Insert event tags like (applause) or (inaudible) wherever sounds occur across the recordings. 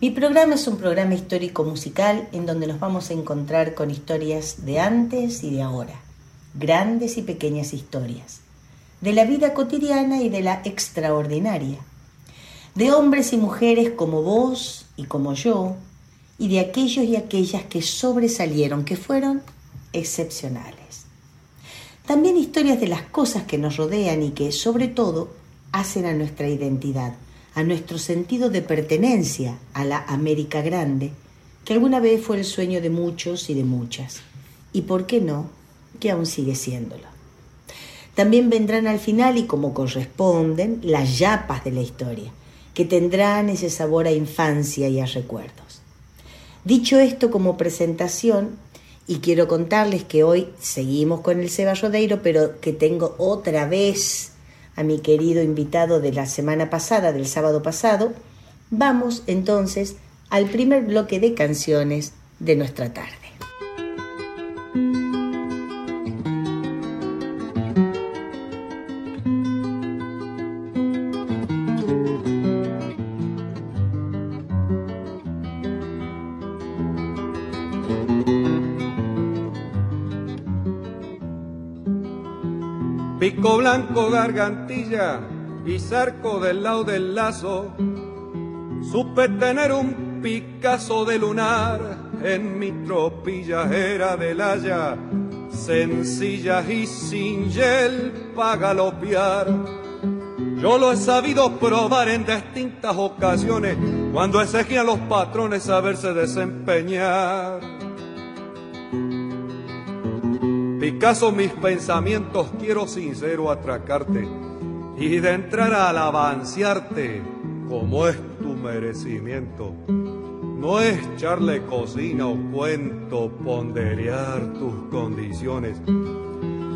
Mi programa es un programa histórico musical en donde nos vamos a encontrar con historias de antes y de ahora grandes y pequeñas historias, de la vida cotidiana y de la extraordinaria, de hombres y mujeres como vos y como yo, y de aquellos y aquellas que sobresalieron, que fueron excepcionales. También historias de las cosas que nos rodean y que, sobre todo, hacen a nuestra identidad, a nuestro sentido de pertenencia a la América Grande, que alguna vez fue el sueño de muchos y de muchas. Y por qué no, que aún sigue siéndolo. También vendrán al final, y como corresponden, las yapas de la historia, que tendrán ese sabor a infancia y a recuerdos. Dicho esto como presentación, y quiero contarles que hoy seguimos con el Seba pero que tengo otra vez a mi querido invitado de la semana pasada, del sábado pasado, vamos entonces al primer bloque de canciones de nuestra tarde. Blanco, gargantilla y zarco del lado del lazo. Supe tener un Picasso de lunar en mi tropilla era del haya, sencilla y sin gel para galopear. Yo lo he sabido probar en distintas ocasiones cuando exigían los patrones saberse desempeñar. Picasso, mis pensamientos quiero sincero atracarte y de entrar a alabanciarte como es tu merecimiento. No es echarle cocina o cuento, ponderear tus condiciones.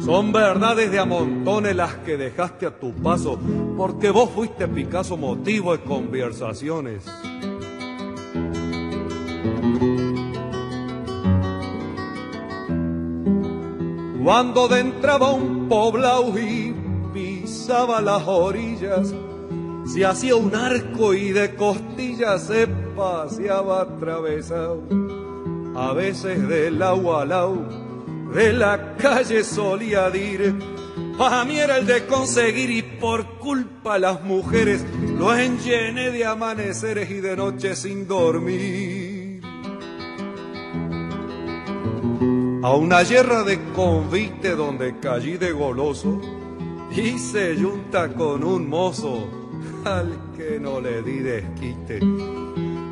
Son verdades de amontones las que dejaste a tu paso, porque vos fuiste Picasso motivo de conversaciones. Cuando de entraba un poblado y pisaba las orillas, se hacía un arco y de costillas se paseaba atravesado. A veces del agua al agua, de la calle solía dir, para mí era el de conseguir y por culpa las mujeres lo enllené de amaneceres y de noches sin dormir. A una yerra de convite donde caí de goloso y se junta con un mozo al que no le di desquite.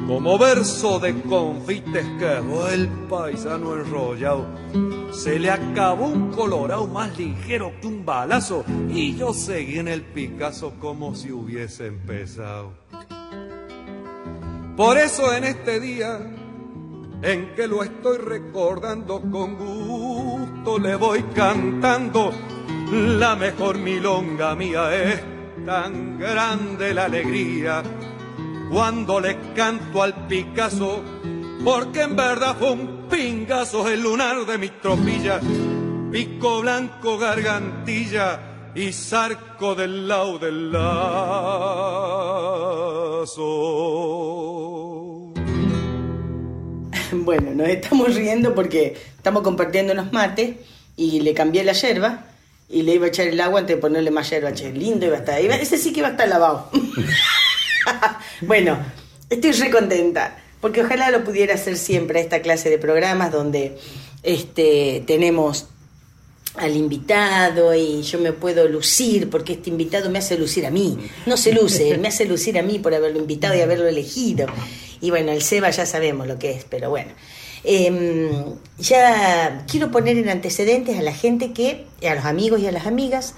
Como verso de confites quedó el paisano enrollado. Se le acabó un colorado más ligero que un balazo y yo seguí en el Picasso como si hubiese empezado. Por eso en este día en que lo estoy recordando con gusto, le voy cantando la mejor milonga mía es tan grande la alegría cuando le canto al Picasso, porque en verdad fue un pingazo el lunar de mi tropilla, pico blanco, gargantilla y zarco del lado del lazo. (laughs) Bueno, nos estamos riendo porque estamos compartiendo unos mates y le cambié la yerba y le iba a echar el agua antes de ponerle más yerba. Che, lindo iba a estar. ese sí que iba a estar lavado. (laughs) bueno, Estoy re contenta, porque ojalá lo pudiera hacer siempre esta clase de programas donde este, tenemos al invitado y yo me puedo lucir porque este invitado me hace lucir a mí. No se luce, me hace lucir a mí por haberlo invitado y haberlo elegido. Y bueno, el Seba ya sabemos lo que es, pero bueno. Em, ya quiero poner en antecedentes a la gente que, a los amigos y a las amigas,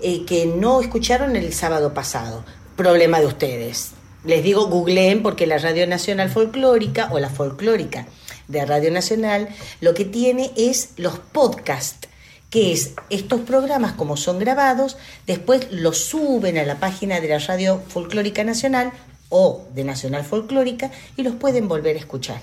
eh, que no escucharon el sábado pasado. Problema de ustedes. Les digo, googleen porque la Radio Nacional Folclórica o la Folclórica de Radio Nacional lo que tiene es los podcasts que es estos programas como son grabados, después los suben a la página de la Radio Folclórica Nacional o de Nacional Folclórica y los pueden volver a escuchar.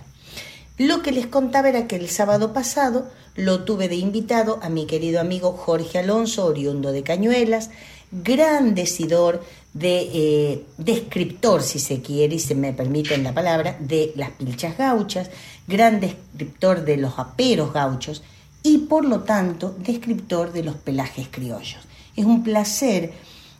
Lo que les contaba era que el sábado pasado lo tuve de invitado a mi querido amigo Jorge Alonso, oriundo de Cañuelas, gran decidor de eh, descriptor, si se quiere y se me permiten la palabra, de las pilchas gauchas, gran descriptor de los aperos gauchos y por lo tanto descriptor de los pelajes criollos. Es un placer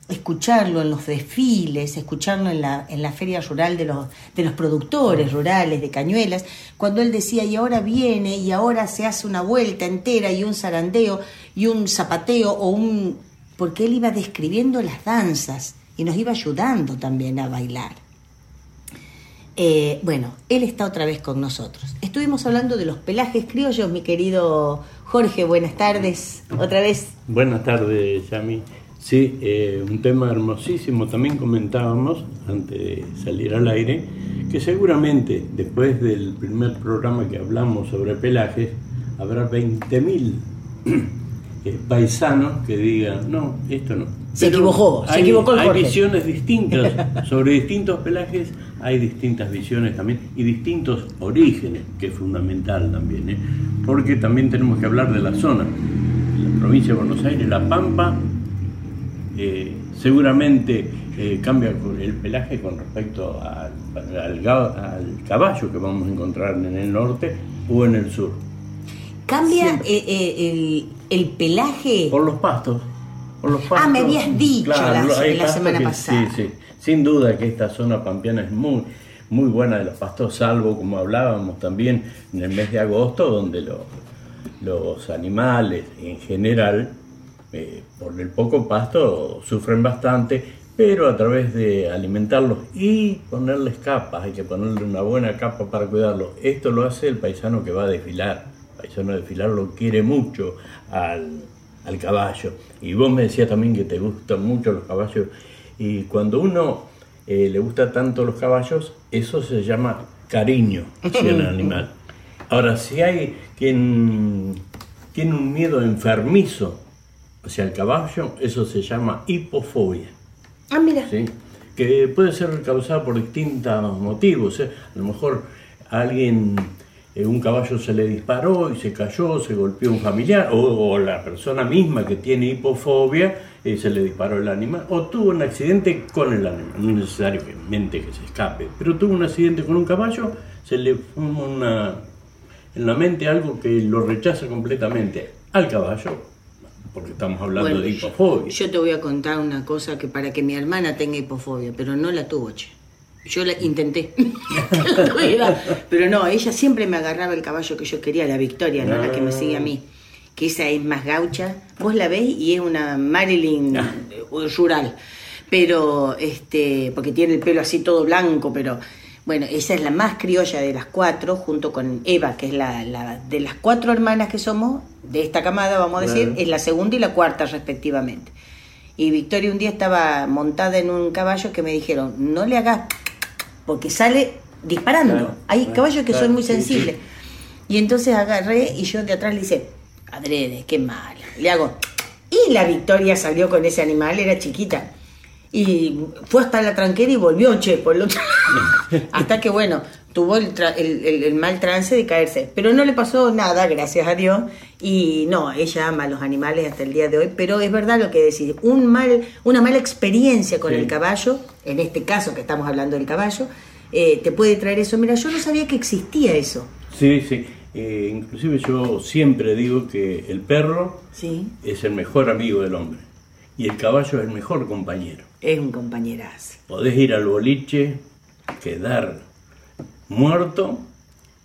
escucharlo en los desfiles, escucharlo en la, en la feria rural de los, de los productores rurales de Cañuelas, cuando él decía, y ahora viene, y ahora se hace una vuelta entera, y un zarandeo, y un zapateo, o un... porque él iba describiendo las danzas, y nos iba ayudando también a bailar. Eh, bueno, él está otra vez con nosotros. Estuvimos hablando de los pelajes criollos, mi querido Jorge, buenas tardes, otra vez. Buenas tardes, Yami. Sí, eh, un tema hermosísimo. También comentábamos, antes de salir al aire, que seguramente después del primer programa que hablamos sobre pelajes, habrá 20.000 (clears throat) eh, paisanos que digan, no, esto no. Se equivocó, se equivocó el Hay visiones distintas (laughs) sobre distintos pelajes, hay distintas visiones también y distintos orígenes, que es fundamental también, ¿eh? porque también tenemos que hablar de la zona. La provincia de Buenos Aires, La Pampa, eh, seguramente eh, cambia el pelaje con respecto al, al, caballo que vamos a encontrar en el norte o en el sur. ¿Cambia el, el pelaje? Por los pastos. Ah, me habías dicho la, semana pasada. Sí, sí. Sin duda que esta zona pampeana es muy, muy buena de los pastos, salvo como hablábamos también en el mes de agosto, donde los animales en general, eh, por el poco pasto, sufren bastante, pero a través de alimentarlos y ponerles capas, hay que ponerle una buena capa para cuidarlos. Esto lo hace el paisano que va a desfilar. El paisano de desfilar lo quiere mucho al al caballo. Y vos me decías también que te gustan mucho los caballos. Y cuando uno eh, le gusta tanto los caballos, eso se llama cariño hacia el (laughs) animal. Ahora, si hay quien tiene un miedo enfermizo hacia el caballo, eso se llama hipofobia. Ah, mira. ¿Sí? Que puede ser causada por distintos motivos. ¿eh? A lo mejor alguien eh, un caballo se le disparó y se cayó, se golpeó un familiar, o, la persona misma que tiene hipofobia eh, se le disparó el animal, o tuvo un accidente con el animal, no es necesariamente que se escape, pero tuvo un accidente con un caballo, se le fuma una, en la mente algo que lo rechaza completamente al caballo, porque estamos hablando de hipofobia. Yo, te voy a contar una cosa que para que mi hermana tenga hipofobia, pero no la tuvo, che. Yo la intenté, (laughs) pero no, ella siempre me agarraba el caballo que yo quería, la Victoria, no la que me sigue a mí, que esa es más gaucha. Vos la ves y es una Marilyn ah. rural, pero este, porque tiene el pelo así todo blanco, pero bueno, esa es la más criolla de las cuatro, junto con Eva, que es la, la de las cuatro hermanas que somos, de esta camada, vamos a decir, es la segunda y la cuarta respectivamente. Y Victoria un día estaba montada en un caballo que me dijeron, no le hagas porque sale disparando. Hay caballos que son muy sensibles. Y entonces agarré y yo de atrás le hice, adrede, qué mal. Le hago, y la Victoria salió con ese animal, era chiquita. Y fue hasta la tranquera y volvió, che, por el otro (laughs) Hasta que, bueno, tuvo el, el, mal trance de caerse. Pero no le pasó nada, gracias a Dios. Y no, ella ama a los animales hasta el día de hoy. Pero es verdad lo que decís, un mal, una mala experiencia con el caballo, en este caso que estamos hablando del caballo, eh, te puede traer eso. Mira, yo no sabía que existía eso. Sí, sí. Eh, inclusive yo siempre digo que el perro sí. es el mejor amigo del hombre y el caballo es el mejor compañero. Es un compañerazo. Podés ir al boliche, quedar muerto,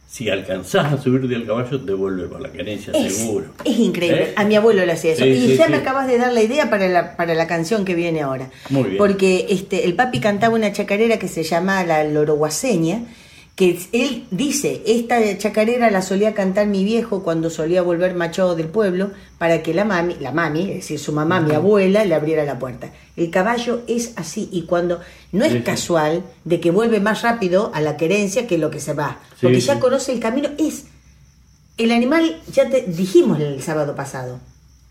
si alcanzás a subir del caballo, te vuelve para la querencia, Es, seguro. es increíble. ¿Eh? A mi abuelo le hacía eso. Sí, y sí, ya sí. me acabas de dar la idea para la, para la canción que viene ahora. Muy bien. Porque este, el papi cantaba una chacarera que se llama La Loroguaseña, que él dice, esta chacarera la solía cantar mi viejo cuando solía volver machado del pueblo para que la mami, la mami, es decir, su mamá, mi abuela, le abriera la puerta. El caballo es así y cuando no es Sí, casual de que vuelve más rápido a la querencia que lo que se va, Sí, porque ya sí. conoce el camino, es el animal, ya te dijimos el sábado pasado,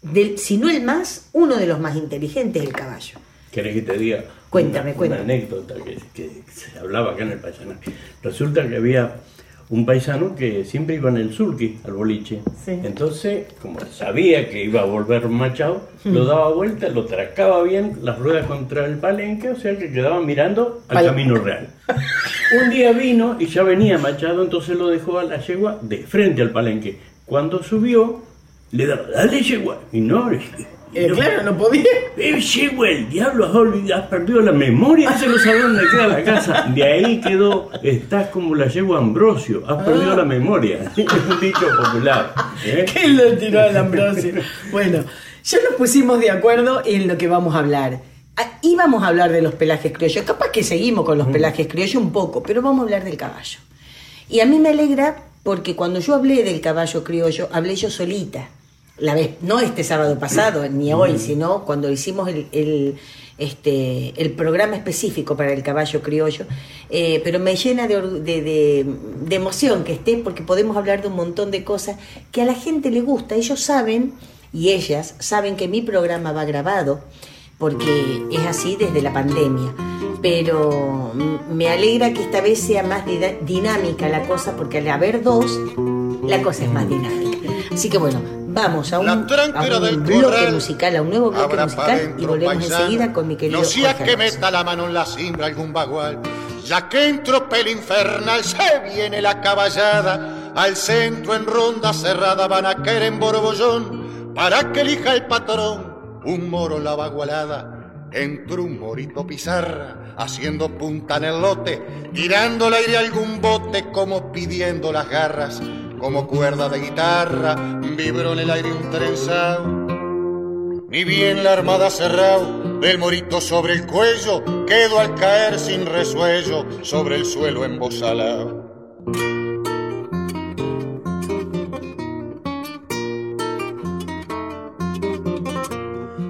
del, si no el más, uno de los más inteligentes, el caballo. ¿Querés que te diga Cuéntame, una, cuéntame. una anécdota que, que se hablaba acá en el paisanaje? Resulta que había un paisano que siempre iba en el sulky al boliche. Sí. Entonces, como sabía que iba a volver machado, lo daba vuelta, lo tracaba bien, las ruedas contra el palenque, o sea que quedaba mirando al Pal- camino real. Un día vino y ya venía machado, entonces lo dejó a la yegua de frente al palenque. Cuando subió, le daba, dale yegua, y no, Eh, claro, no podía. eh, el diablo, has, olvidado, has perdido la memoria, ese no sabe dónde queda la casa. De ahí quedó, estás como la yegua Ambrosio, has perdido la memoria. (laughs) Es un dicho popular. ¿eh? ¿Quién lo tiró al Ambrosio? Bueno, ya nos pusimos de acuerdo en lo que vamos a hablar. Ah, Íbamos a hablar de los pelajes criollos. Capaz que seguimos con los pelajes criollos un poco, pero vamos a hablar del caballo. Y a mí me alegra porque cuando yo hablé del caballo criollo, hablé yo solita. La vez, no este sábado pasado, ni hoy, sino cuando hicimos el, el, este, el programa específico para el caballo criollo. Eh, pero me llena de, de, de- de emoción que esté porque podemos hablar de un montón de cosas que a la gente le gusta. Ellos saben y ellas saben que mi programa va grabado porque es así desde la pandemia. Pero me alegra que esta vez sea más dinámica la cosa, porque al haber dos, la cosa es más dinámica. Así que bueno, vamos a un, a un bloque corral. musical, a un nuevo bloque musical y volvemos paisano. enseguida con mi querido No sea Jorge que Alonso. meta la mano en la cimbra algún bagual. Ya que en tropel infernal se viene la caballada. Al centro en ronda cerrada van a caer en borbollón. Para que elija el patrón un moro la bagualada. Entró un morito pizarra, haciendo punta en el lote, tirando al aire algún bote como pidiendo las garras, como cuerda de guitarra, vibró en el aire un trenzado. Ni bien la armada cerrado del morito sobre el cuello, quedó al caer sin resuello sobre el suelo embosalado.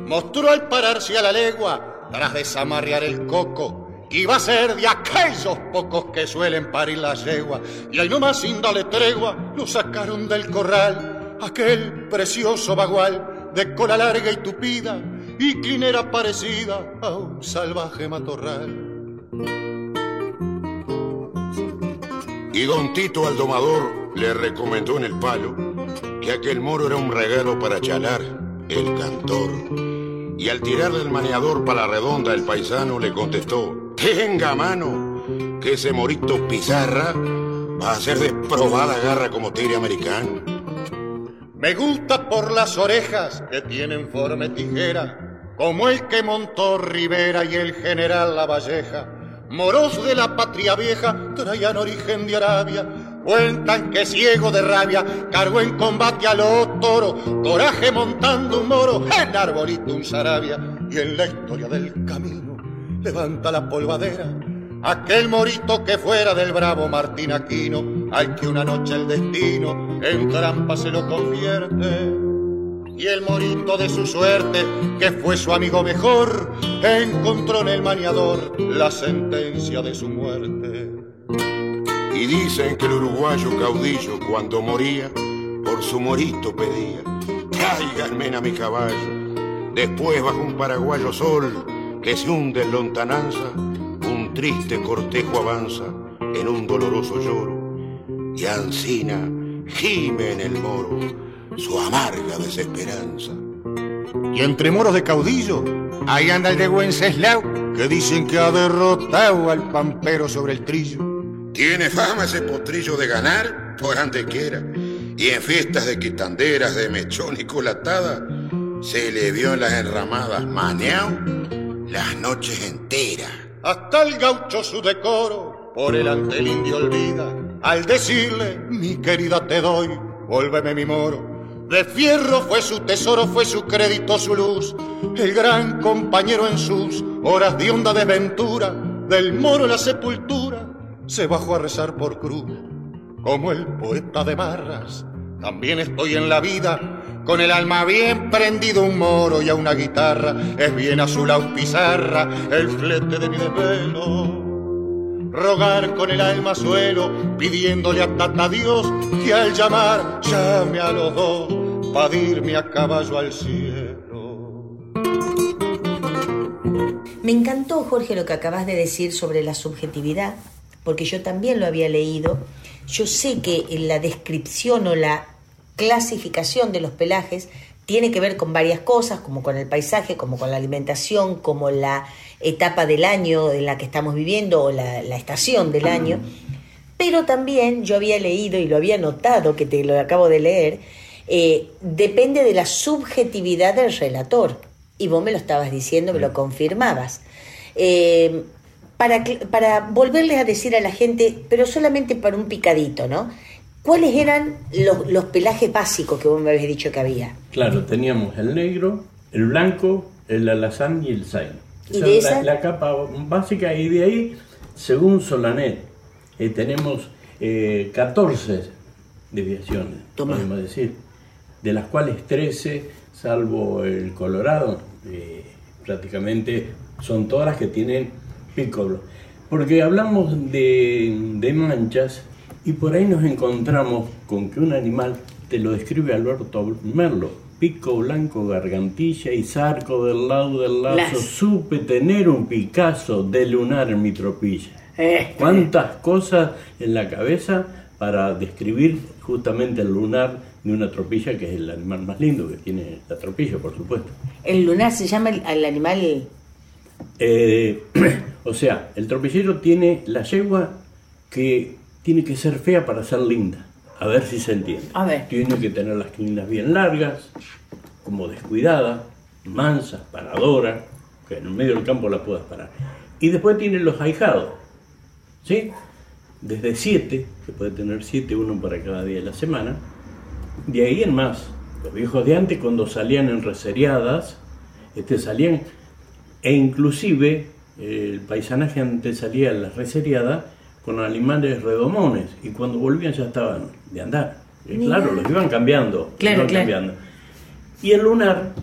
Mostró al pararse a la legua, tras desamarrear el coco, iba a ser de aquellos pocos que suelen parir la yegua, y ahí nomás sin darle tregua, lo sacaron del corral, aquel precioso bagual de cola larga y tupida, y clinera parecida a un salvaje matorral. Y don Tito al domador le recomendó en el palo que aquel moro era un regalo para chalar el cantor. Y al tirarle el maneador para la redonda, el paisano le contestó: Tenga mano, que ese morito pizarra va a ser de probada garra como tigre americano. Me gusta por las orejas que tienen forma tijera, como el que montó Rivera y el general Lavalleja. Moros de la patria vieja traían origen de Arabia. Cuentan que ciego de rabia cargó en combate a los toros, coraje montando un moro, en arbolito un sarabia. Y en la historia del camino levanta la polvadera aquel morito que fuera del bravo Martín Aquino, al que una noche el destino en trampa se lo convierte. Y el morito de su suerte, que fue su amigo mejor, encontró en el maniador la sentencia de su muerte. Y dicen que el uruguayo caudillo cuando moría, por su morito pedía, tráiganme a mi caballo. Después bajo un paraguayo sol que se hunde en lontananza, un triste cortejo avanza en un doloroso lloro. Y Ancina gime en el moro su amarga desesperanza. Y entre moros de caudillo, ahí anda el de Wenceslao, que dicen que ha derrotado al pampero sobre el trillo. Tiene fama ese potrillo de ganar por donde quiera. Y en fiestas de quitanderas, de mechón y colatada, se le vio en las enramadas maneao las noches enteras. hasta el gaucho su decoro, por el ante el indio olvida, al decirle, mi querida te doy, vuélveme mi moro. De fierro fue su tesoro, fue su crédito, su luz, el gran compañero en sus horas de honda desventura, del moro la sepultura, se bajó a rezar por cruz, como el poeta de barras. También estoy en la vida, con el alma bien prendido, un moro y a una guitarra, es bien azulado pizarra, el flete de mi desvelo rogar con el alma suelo, pidiéndole a Tata Dios que al llamar llame a los dos, para irme a caballo al cielo. Me encantó, Jorge, lo que acabas de decir sobre la subjetividad, porque yo también lo había leído. Yo sé que en la descripción o la clasificación de los pelajes tiene que ver con varias cosas, como con el paisaje, como con la alimentación, como la etapa del año en la que estamos viviendo o la, estación del año. Pero también yo había leído y lo había notado, que te lo acabo de leer, eh, depende de la subjetividad del relator. Y vos me lo estabas diciendo, me lo confirmabas. Eh, para, para volverles a decir a la gente, pero solamente para un picadito, ¿no? ¿Cuáles eran los, pelajes básicos que vos me habías dicho que había? Claro, teníamos el negro, el blanco, el alazán y el zain. ¿Y de esa? La, capa básica y de ahí, según Solanet, eh, tenemos 14 eh, desviaciones, podemos decir, de las cuales 13, salvo el colorado, eh, prácticamente son todas las que tienen piccolo. Porque hablamos de, de manchas y por ahí nos encontramos con que un animal, te lo describe Alberto Merlo, pico blanco, gargantilla y zarco del lado del lazo, supe tener un Picasso de lunar en mi tropilla. Eh. ¿Cuántas cosas en la cabeza para describir justamente el lunar de una tropilla, que es el animal más lindo que tiene la tropilla, por supuesto? ¿El lunar se llama el, animal...? Eh, (clears throat) o sea, el tropillero tiene la yegua que tiene que ser fea para ser linda. A ver si se entiende. A ver. Tiene que tener las crinas bien largas, como descuidada, mansas, paradora, que en el medio del campo la puedas parar. Y después tiene los ahijados, ¿sí? Desde siete, que puede tener siete, uno para cada día de la semana. De ahí en más, los viejos de antes cuando salían en reseriadas, este, salían, e inclusive el paisanaje antes salía en las reseriadas, con animales redomones y cuando volvían ya estaban de andar. Y claro, los iban cambiando. Claro, cambiando. Y el lunar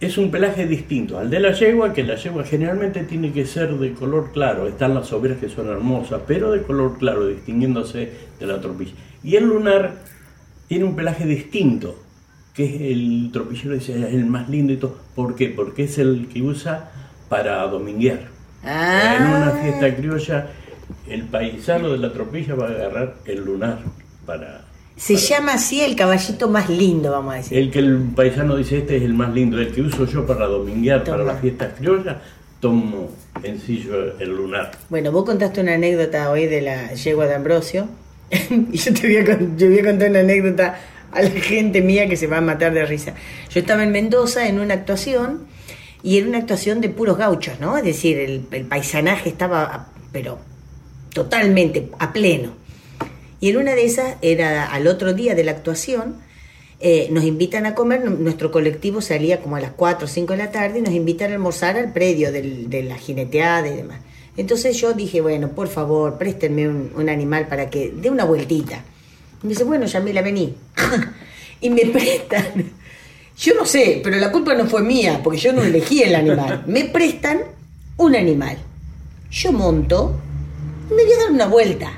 es un pelaje distinto al de la yegua, que la yegua generalmente tiene que ser de color claro. Están las obreras que son hermosas, pero de color claro, distinguiéndose de la tropilla. Y el lunar tiene un pelaje distinto, que es el tropillero dice es el más lindo y todo. ¿Por qué? Porque es el que usa para dominguear. Ah. En una fiesta criolla el paisano de la tropilla va a agarrar el lunar para... Se llama así el caballito más lindo, vamos a decir. El que el paisano dice, este es el más lindo, el que uso yo para dominguear, para las fiestas criollas, tomo sencillo el lunar. Bueno, vos contaste una anécdota hoy de la yegua de Ambrosio, (laughs) y yo te voy, a, yo voy a contar una anécdota a la gente mía que se va a matar de risa. Yo estaba en Mendoza en una actuación, y era una actuación de puros gauchos, ¿no? Es decir, el, paisanaje estaba, pero totalmente, a pleno. Y en una de esas, era al otro día de la actuación, eh, nos invitan a comer, nuestro colectivo salía como a las 4 o 5 de la tarde y nos invitan a almorzar al predio de la jineteada y demás. Entonces yo dije, bueno, por favor, préstenme un, animal para que dé una vueltita. Me dice, bueno, Yamila, vení. (laughs) y me prestan, yo no sé, pero la culpa no fue mía, porque yo no elegí el animal. Me prestan un animal. Yo monto me voy a dar una vuelta.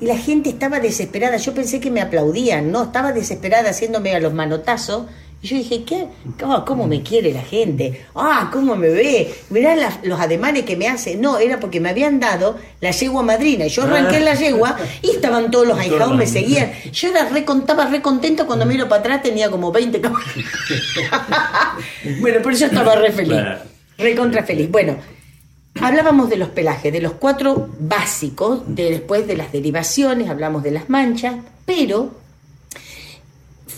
Y la gente estaba desesperada. Yo pensé que me aplaudían, ¿no? Estaba desesperada haciéndome a los manotazos. Y yo dije, ¿qué? ¿Cómo, me quiere la gente? ¡Ah, cómo me ve! Mirá los ademanes que me hace. No, era porque me habían dado la yegua madrina. Y yo arranqué en la yegua y estaban todos los ahijados, me seguían. Yo era re, estaba re contento cuando miro para atrás, tenía como 20 caballos. (laughs) bueno, por eso estaba re feliz. Re contra feliz. Bueno, Hablábamos de los pelajes, de los cuatro básicos, de, después de las derivaciones, hablamos de las manchas, pero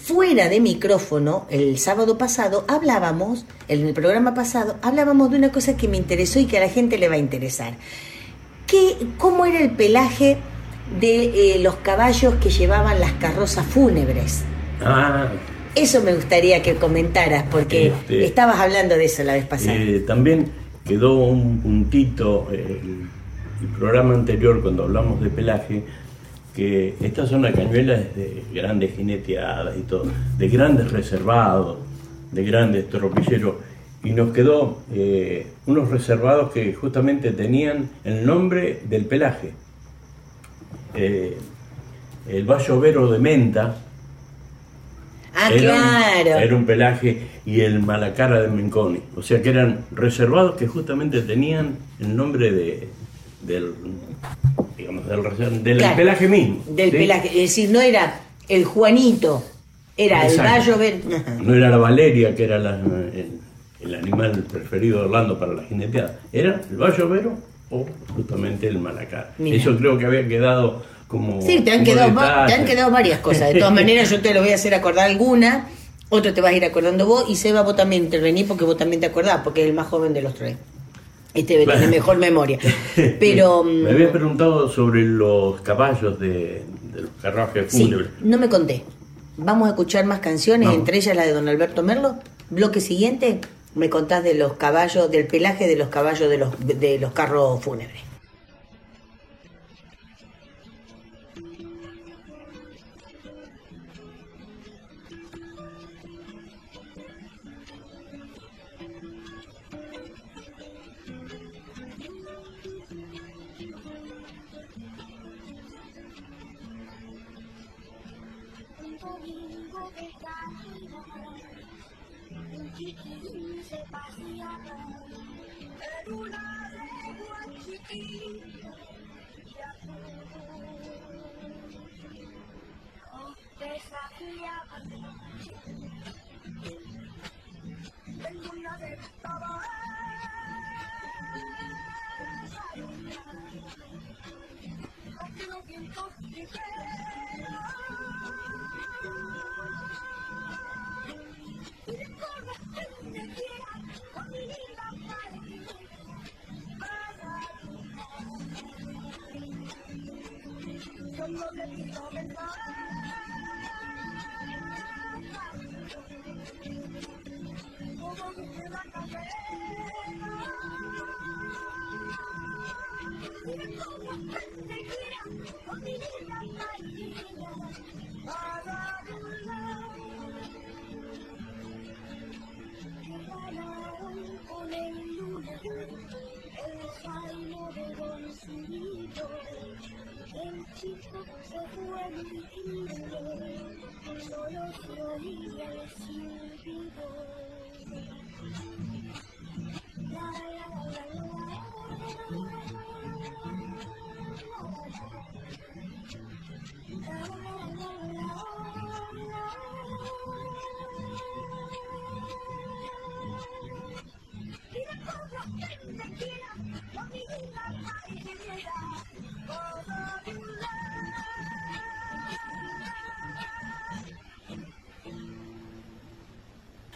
fuera de micrófono, el sábado pasado, hablábamos, en el programa pasado, hablábamos de una cosa que me interesó y que a la gente le va a interesar. ¿Qué, ¿Cómo era el pelaje de eh, los caballos que llevaban las carrozas fúnebres? Ah, Eso me gustaría que comentaras, porque Este, estabas hablando de eso la vez pasada. eh, también quedó un puntito eh, el, el programa anterior cuando hablamos de pelaje, que estas son las cañuelas de grandes jineteadas y todo, de grandes reservados, de grandes tropilleros, y nos quedó eh, unos reservados que justamente tenían el nombre del pelaje. Eh, el Vero de Menta, ah, era, un- claro. era un pelaje y el Malacara de Menconi. O sea que eran reservados que justamente tenían el nombre de, del, digamos, del, reser- del Claro, pelaje mismo. Del ¿sí? pelaje. Es decir, no era el Juanito, era Exacto. el Bayo Ver. No era la Valeria, que era la- el, el animal preferido de Orlando para la jineteada. Era el Bayo Vero o justamente el Malacara. Mira. Eso creo que había quedado como. Sí, te han, como quedado, detalle. te han quedado varias cosas. De todas (laughs) maneras, yo te lo voy a hacer acordar alguna, otro te vas a ir acordando vos, y Seba, vos también intervenís porque vos también te acordás, porque es el más joven de los tres. Este tiene Bueno. mejor memoria. (laughs) Pero. Me mm, habías preguntado sobre los caballos de, de los carruajes Sí, fúnebres. no me conté. Vamos a escuchar más canciones, Vamos. entre ellas la de don Alberto Merlo. Bloque siguiente, me contás de los caballos, del pelaje de los caballos de los, de los carros fúnebres. Un chiquilín con el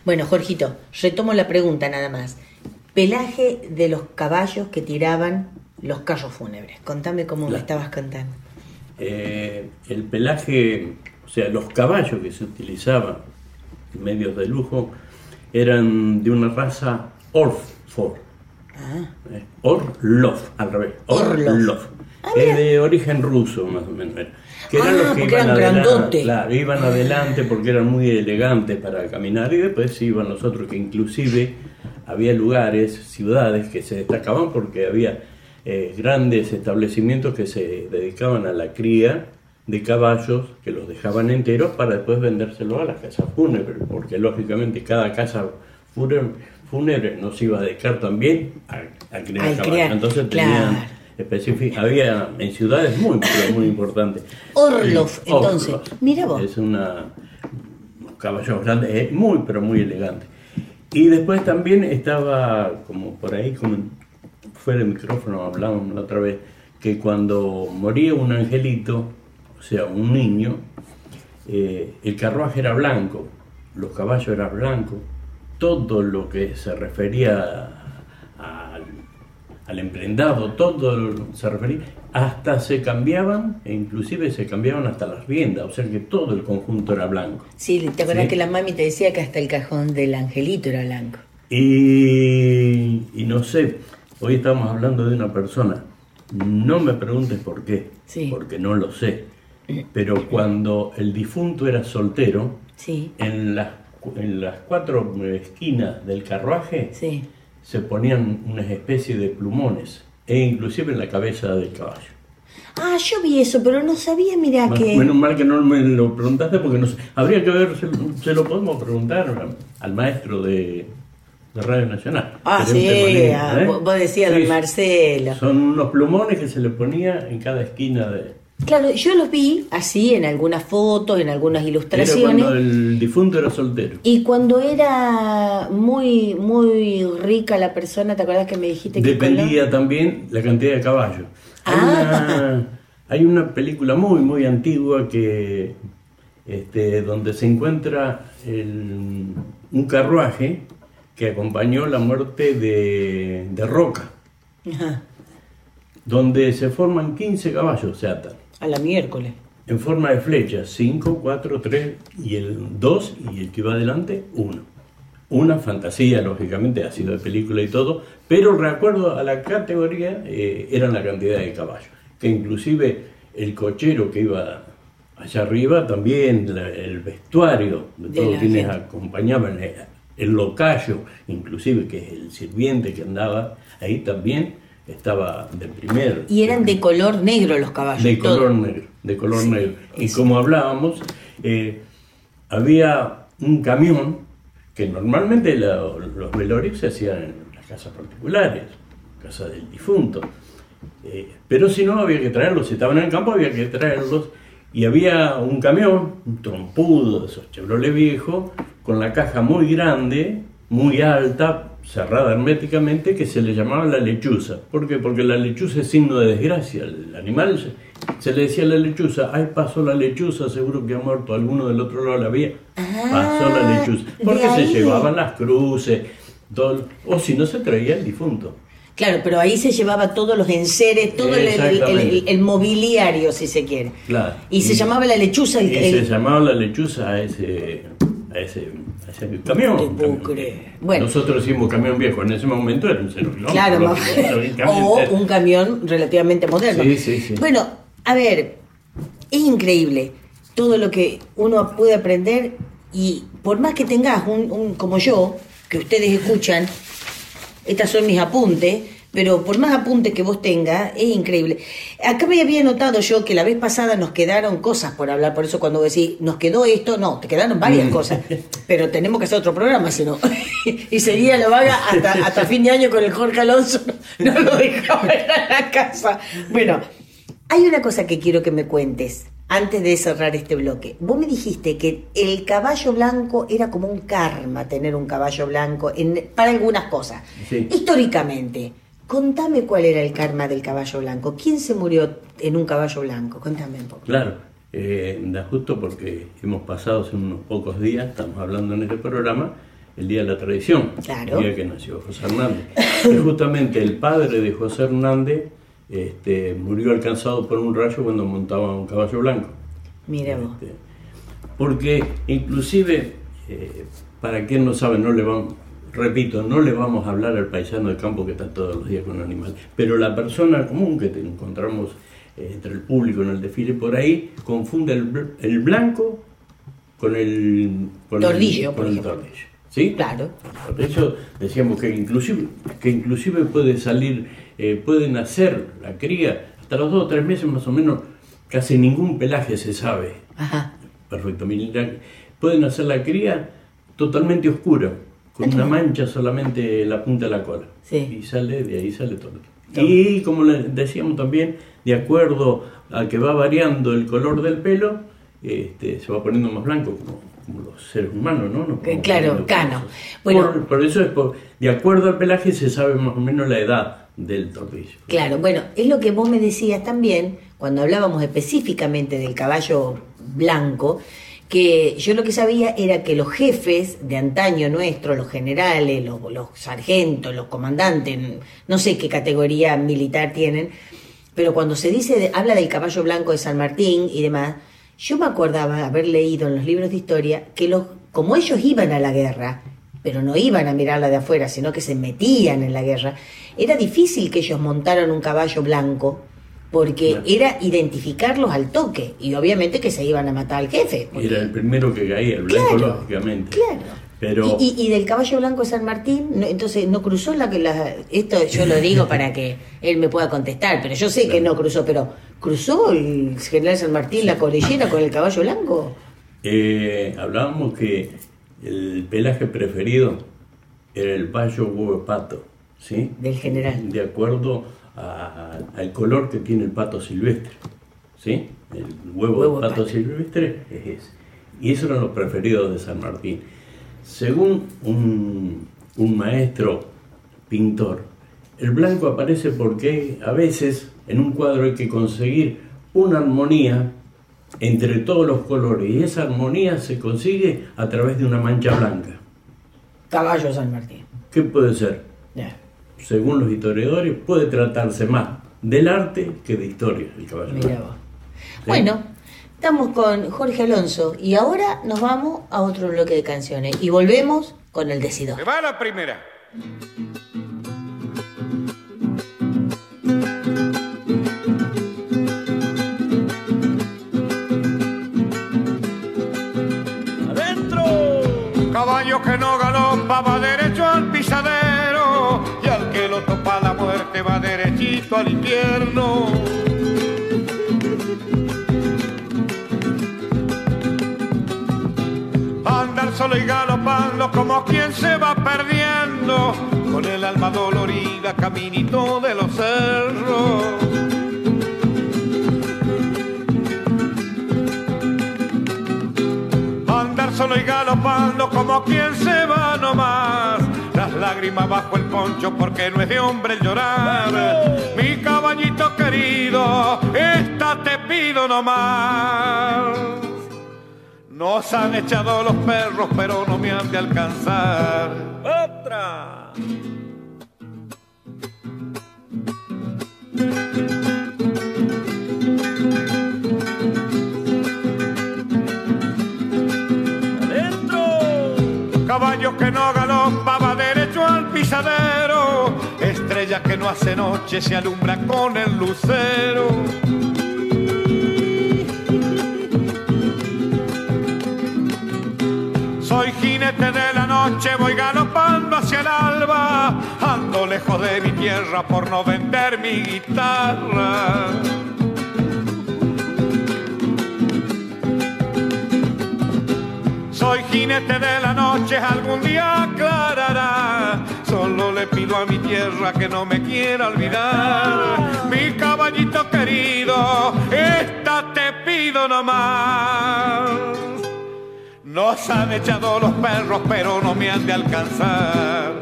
Bueno, Jorgito, retomo la pregunta nada más. Pelaje de los caballos que tiraban los carros fúnebres. Contame cómo me La- estabas contando. Eh, el pelaje, o sea, los caballos que se utilizaban en medios de lujo eran de una raza Orford. Ah, eh, Orlov, al revés. Orlov. Orlov. Ah, que es de origen ruso, más o menos. Que eran Ah, los que porque iban eran adelante. Claro, iban adelante porque eran muy elegantes para caminar y después iban los otros que inclusive había lugares, ciudades que se destacaban porque había eh, grandes establecimientos que se dedicaban a la cría de caballos que los dejaban enteros para después vendérselos a las casas fúnebres, porque lógicamente cada casa fúnebre, fúnebre nos iba a dedicar también a, a criar Al caballos. Entonces tenían específic- había en ciudades muy, pero muy importantes. Orlov, entonces. Orlov. Mira vos. Es una, unos caballos grandes, eh, muy, pero muy elegante. Y después también estaba, como por ahí, como fuera del micrófono hablábamos la otra vez, que cuando moría un angelito, o sea, un niño, eh, el carruaje era blanco, los caballos eran blancos, todo lo que se refería al, al emprendado, todo se refería, hasta se cambiaban, e inclusive se cambiaban hasta las riendas, o sea que todo el conjunto era blanco. Sí, ¿te acuerdas Sí. que la mami te decía que hasta el cajón del angelito era blanco? Y, y no sé, hoy estamos hablando de una persona, no me preguntes por qué, Sí. porque no lo sé, (clears throat) pero cuando el difunto era soltero, Sí, en las, en las cuatro esquinas del carruaje sí. Se ponían una especie de plumones, e inclusive en la cabeza del caballo. Ah, yo vi eso, pero no sabía, mira que... Menos mal que no me lo preguntaste porque no sé. Habría que ver, se, se lo podemos preguntar al maestro de, de Radio Nacional. Ah, sí, ah, ¿eh? vos- vos decías, Sí, don Marcelo. Son unos plumones que se le ponía en cada esquina de... Claro, yo los vi así en algunas fotos, en algunas Era ilustraciones. cuando el difunto era soltero. Y cuando era muy, muy rica la persona, ¿te acuerdas que me dijiste que Dependía también la cantidad de caballos. Hay, Ah. una, hay una película muy, muy antigua que este, donde se encuentra el- un carruaje que acompañó la muerte de, de Roca, Ajá, donde se forman 15 caballos, se atan, a la miércoles. en forma de flecha, 5, 4, 3 y el 2 y el que va adelante, 1. Una fantasía, lógicamente, ha sido de película y todo, pero recuerdo a la categoría eh, eran la cantidad de caballos, que inclusive el cochero que iba allá arriba, también la- el vestuario de De todos quienes gente. acompañaban, eh, el locayo, inclusive que es el sirviente que andaba ahí también, estaba de primer. Y eran de color negro los caballos. De todo. color negro, de color Sí, negro. Y eso. como hablábamos, eh, había un camión que normalmente la- los velorios se hacían en las casas particulares, casa del difunto. Eh, pero si no, había que traerlos, si estaban en el campo, había que traerlos. Y había un camión, un trompudo, de esos Chevrolet viejos, con la caja muy grande, muy alta, cerrada herméticamente, que se le llamaba la lechuza. ¿Por qué? Porque la lechuza es signo de desgracia. El animal se, le decía a la lechuza, ay, pasó la lechuza, seguro que ha muerto alguno del otro lado de la vía. pasó la lechuza. Porque se llevaban las cruces, todo- o si no se traía el difunto. Claro, pero ahí se llevaba todos los enseres, todo el, el- el- Exactamente. el mobiliario, si se quiere. Claro. Y se llamaba la lechuza Y se llamaba la lechuza a ese, a ese, a ese camión. Te puedo camión. creer. Bueno. Nosotros decimos camión viejo, en ese momento era un cero kilómetros. Claro, (laughs) o un camión relativamente moderno. Sí, sí, sí. Bueno, a ver, es increíble todo lo que uno puede aprender y por más que tengas un, un- como yo, que ustedes escuchan, estas son mis apuntes, pero por más apuntes que vos tengas, es increíble. Acá me había notado yo que la vez pasada nos quedaron cosas por hablar, por eso cuando decís, nos quedó esto, no, te quedaron varias cosas, pero tenemos que hacer otro programa, si no. (laughs) y sería la vaga hasta, hasta fin de año con el Jorge Alonso, (laughs) no lo dejaba ir a la casa. Bueno, hay una cosa que quiero que me cuentes antes de cerrar este bloque. Vos me dijiste que el caballo blanco era como un karma tener un caballo blanco en- para algunas cosas. Sí. Históricamente, contame cuál era el karma del caballo blanco. ¿Quién se murió en un caballo blanco? Contame un poco. Claro, eh, da justo porque hemos pasado hace unos pocos días, estamos hablando en este programa, el Día de la Tradición, Claro. el día que nació José Hernández. y justamente el padre de José Hernández este, murió alcanzado por un rayo cuando montaba un caballo blanco. Mira vos. Este, porque inclusive, eh, para quien no sabe, no le vamos, repito, no le vamos a hablar al paisano de campo que está todos los días con un animal, pero la persona común que te encontramos eh, entre el público en el desfile por ahí, confunde el, el blanco con el con el- Tordillo, con por el tordillo. ¿Sí? Claro. Por eso decíamos que inclusive, que inclusive puede salir, eh, puede nacer la cría, hasta los dos o tres meses más o menos, casi ningún pelaje se sabe. Ajá. Perfecto, mira, puede nacer la cría totalmente oscura, con una mancha solamente en la punta de la cola. Sí. Y sale, de ahí sale todo. Y como le decíamos también, de acuerdo a que va variando el color del pelo, este, se va poniendo más blanco, como, como los seres humanos, ¿no? Vamos claro, cano. Bueno. por, por eso es por, de acuerdo al pelaje se sabe más o menos la edad del tordillo. Claro, bueno, es lo que vos me decías también cuando hablábamos específicamente del caballo blanco, que yo lo que sabía era que los jefes de antaño nuestro, los generales, los, los sargentos, los comandantes, no sé qué categoría militar tienen, pero cuando se dice, de- habla del caballo blanco de San Martín y demás, yo me acordaba haber leído en los libros de historia que los, como ellos iban a la guerra, pero no iban a mirarla de afuera, sino que se metían en la guerra, era difícil que ellos montaran un caballo blanco, porque Claro. era identificarlos al toque, y obviamente que se iban a matar al jefe. porque- Era el primero que caía, el blanco, Claro, lógicamente. Claro. Pero Y, y- y del caballo blanco de San Martín, no- entonces no cruzó la que la, esto yo lo digo para que él me pueda contestar, pero yo sé que no cruzó, pero cruzó el general San Martín la cordillera con el caballo blanco. eh, hablábamos que el pelaje preferido era el payo huevo pato, ¿sí? Del general. De acuerdo a- al color que tiene el pato silvestre, ¿sí? El huevo, Huevo de de pato, silvestre es ese. Y esos eran los preferidos de San Martín. Según un, un maestro pintor, el blanco aparece porque a veces en un cuadro hay que conseguir una armonía entre todos los colores y esa armonía se consigue a través de una mancha blanca. Caballo San Martín. ¿Qué puede ser? Según los historiadores, puede tratarse más del arte que de historia el vos. Bueno, estamos con Jorge Alonso y ahora nos vamos a otro bloque de canciones y volvemos con el decidor. Se va la primera. Caballo que no galopa va derecho topa la muerte va derechito al infierno. Andar solo y galopando como quien se va perdiendo con el alma dolorida caminito de los cerros. Andar solo y galopando como quien se va nomás. Las lágrimas bajo el poncho porque no es de hombre el llorar. Mi caballito querido, esta te pido nomás. Nos han echado los perros, pero no me han de alcanzar. ¡Otra! Caballo que no galopa Estrella que no hace noche se alumbra con el lucero. Soy jinete de la noche, voy galopando hacia el alba. Ando lejos de mi tierra por no vender mi guitarra. Soy jinete de la noche, algún día aclarará. Solo le pido a mi tierra que no me quiera olvidar. Mi caballito querido, esta te pido nomás. Nos han echado los perros, pero no me han de alcanzar.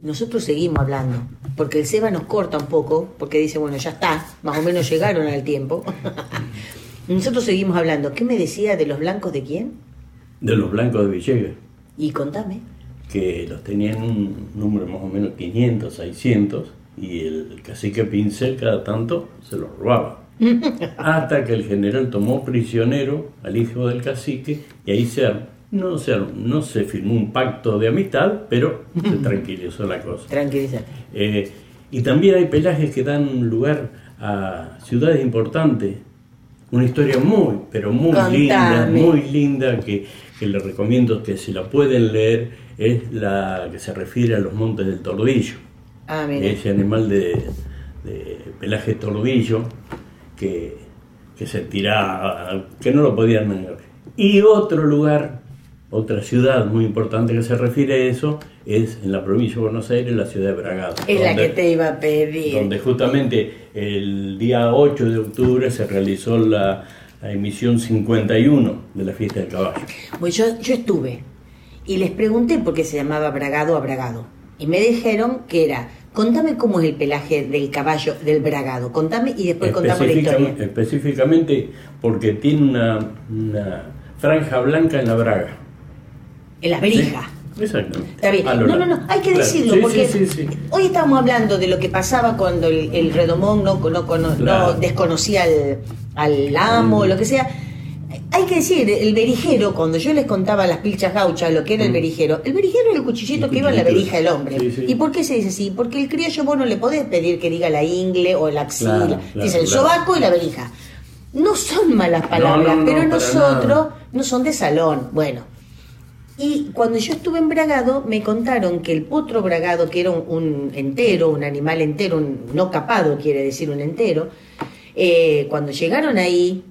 Nosotros seguimos hablando, porque el Seba nos corta un poco, porque dice, bueno, ya está, más o menos llegaron al tiempo. (laughs) Nosotros seguimos hablando. ¿Qué me decía de los blancos de quién? De los blancos de Villegas, Y contame. Que los tenían un número más o menos 500, 600, y el cacique Pincel cada tanto se los robaba. (laughs) Hasta que el general tomó prisionero al hijo del cacique y ahí se, no, se, no se firmó un pacto de amistad, pero se (laughs) tranquilizó la cosa. Tranquilízate. Eh, y también hay pelajes que dan lugar a ciudades importantes. Una historia muy, pero muy Contame. linda, muy linda, que, que les recomiendo que si la pueden leer, es la que se refiere a los montes del tordillo. Ah, mira. Ese animal de, de pelaje tordillo que, que se tiraba, que no lo podían negar. Y otro lugar, otra ciudad muy importante que se refiere a eso, es en la provincia de Buenos Aires, la ciudad de Bragado. Es la que te iba a pedir. donde justamente el día 8 de octubre se realizó la, la emisión 51 de la fiesta del caballo. Pues yo, yo estuve y les pregunté por qué se llamaba Bragado a Bragado. Y me dijeron que era Contame cómo es el pelaje del caballo, del bragado. Contame y después contame la historia. Específicamente, porque tiene una, una franja blanca en la braga. En las berijas. Sí, Exactamente. Está bien. No, no, no, hay que Claro. decirlo, Sí, porque sí, hoy estamos hablando de lo que pasaba cuando el, el redomón no, no, cono- no Claro. desconocía al, al amo, Mm. lo que sea. Hay que decir, el berijero, cuando yo les contaba las pilchas gauchas, lo que era el Mm. berijero, el berijero era el cuchillito El que iba en la berija del hombre. Sí, sí. ¿Y por qué se dice así? Porque el criollo vos no le podés pedir que diga la ingle o la axila, Claro, claro, dice el claro. sobaco y la berija. No son malas palabras, no, no, pero nosotros nada. no son de salón. Bueno, y cuando yo estuve en Bragado, me contaron que el potro bragado, que era un, un entero, un animal entero, un, no capado quiere decir un entero, eh, cuando llegaron ahí,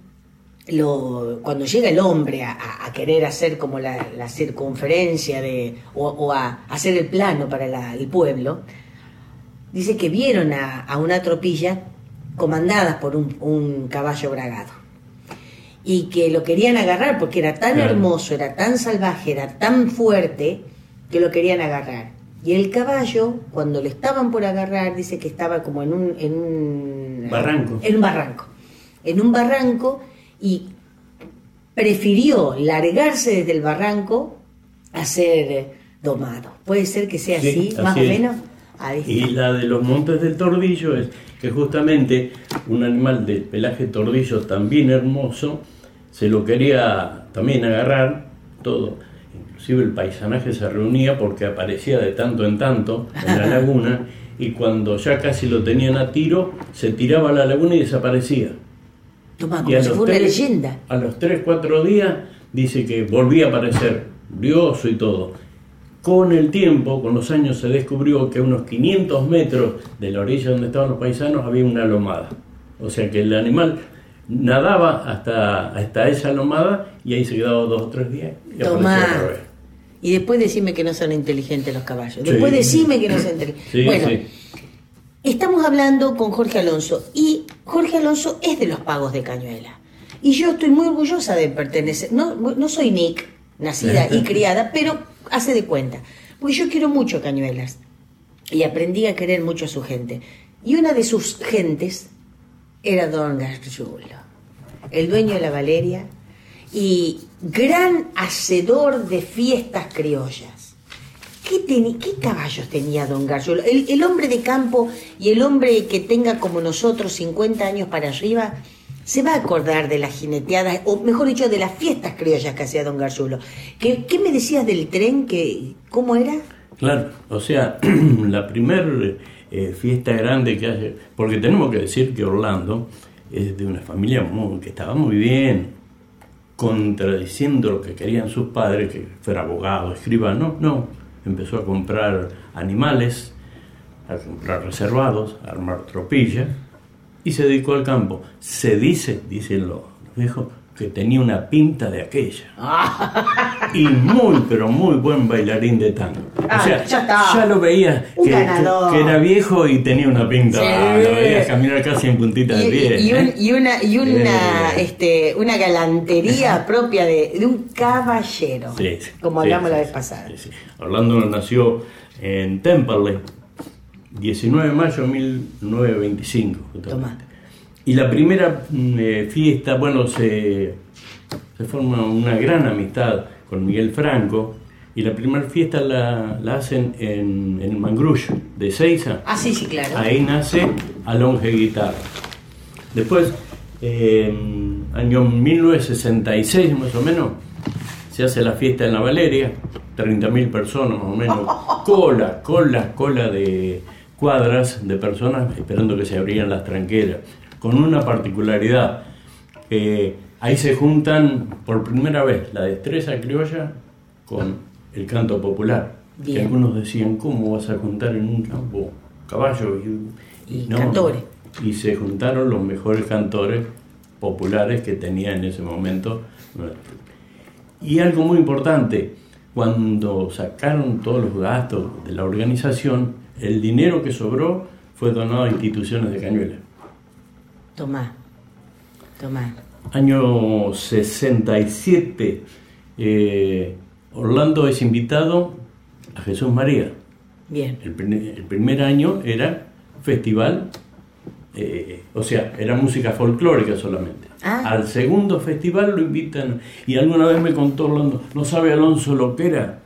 lo, cuando llega el hombre a, querer hacer como la, la circunferencia de, o, o a hacer el plano para la- el pueblo, dice que vieron a, a una tropilla comandadas por un, un caballo bragado y que lo querían agarrar porque era tan Claro. hermoso, era tan salvaje, era tan fuerte que lo querían agarrar. Y el caballo, cuando lo estaban por agarrar, dice que estaba como en un, en un Barranco. En un barranco. En un barranco y prefirió largarse desde el barranco a ser eh, domado. Puede ser que sea Sí, así, más o así menos. Ahí está. Y la de los montes del tordillo es que justamente un animal de pelaje tordillo también hermoso se lo quería también agarrar todo. Inclusive el paisanaje se reunía porque aparecía de tanto en tanto en la (laughs) laguna y cuando ya casi lo tenían a tiro, se tiraba a la laguna y desaparecía. Toma, como si fuera una tres- leyenda. A los 3, 4 días dice que volvía a aparecer, brioso y todo. Con el tiempo, con los años, se descubrió que a unos 500 metros de la orilla donde estaban los paisanos había una lomada. O sea que el animal nadaba hasta, hasta esa lomada y ahí se quedaba dos o tres días y Tomá. otra vez. Y después decime que no son inteligentes los caballos. Sí. Después decime que no son inteligentes. Sí, bueno, sí. Estamos hablando con Jorge Alonso y Jorge Alonso es de los pagos de Cañuela. Y yo estoy muy orgullosa de pertenecer. No, no soy Nick, nacida y (laughs) criada, pero hace de cuenta. Porque yo quiero mucho Cañuelas y aprendí a querer mucho a su gente. Y una de sus gentes era Don Gargiulo, el dueño de la Valeria y gran hacedor de fiestas criollas. ¿Qué, caballos tenía Don Gargiulo? El, hombre de campo y el hombre que tenga como nosotros 50 años para arriba se va a acordar de las jineteadas, o mejor dicho, de las fiestas criollas que hacía Don Gargiulo. ¿Qué, me decías del tren? Que, ¿Cómo era? Claro, o sea, (clears throat) la primer eh, fiesta grande que hace, porque tenemos que decir que Orlando es de una familia que estaba muy bien, contradiciendo lo que querían sus padres, que fuera abogado, escribano, no, empezó a comprar animales, a comprar reservados, a armar tropilla, y se dedicó al campo. Se dice, dicen los, los viejos, que tenía una pinta de aquella y muy, pero muy buen bailarín de tango. Ah, o sea, ya está. lo veías Un que, era viejo y tenía una pinta. Sí. ah, Lo veías caminar casi en puntita de pie. y- y un- ¿eh? y una, y una, Eh. este, una galantería propia de, de un caballero, Sí, sí, como hablamos la vez pasada. Orlando nació en Temperley, 19 de mayo de 1925. justamente. Tomá. Y la primera mm, eh, fiesta, bueno, se, se forma una gran amistad con Miguel Franco. Y la primera fiesta la, la hacen en, en Mangrullo, de Seiza. Ah, sí, sí, claro. Ahí nace Alonge Guitarra. Después, eh, año 1966 más o menos, se hace la fiesta en la Valeria, 30.000 personas más o menos, (laughs) cola, cola, cola de cuadras de personas esperando que se abrieran las tranqueras, con una particularidad, eh, ahí se juntan por primera vez la destreza criolla con el canto popular. Que Bien. algunos decían, ¿cómo vas a juntar en un campo caballo y, Y cantores. Y se juntaron los mejores cantores populares que tenía en ese momento. Y algo muy importante, cuando sacaron todos los gastos de la organización, el dinero que sobró fue donado a instituciones de Cañuela. Tomá, tomá. Año 67, eh, Orlando es invitado a Jesús María. Bien. El, prim- el primer año era festival, eh, o sea, era música folclórica solamente. Ah. Al segundo festival lo invitan, y alguna vez me contó Orlando, ¿no sabe Alonso lo que era?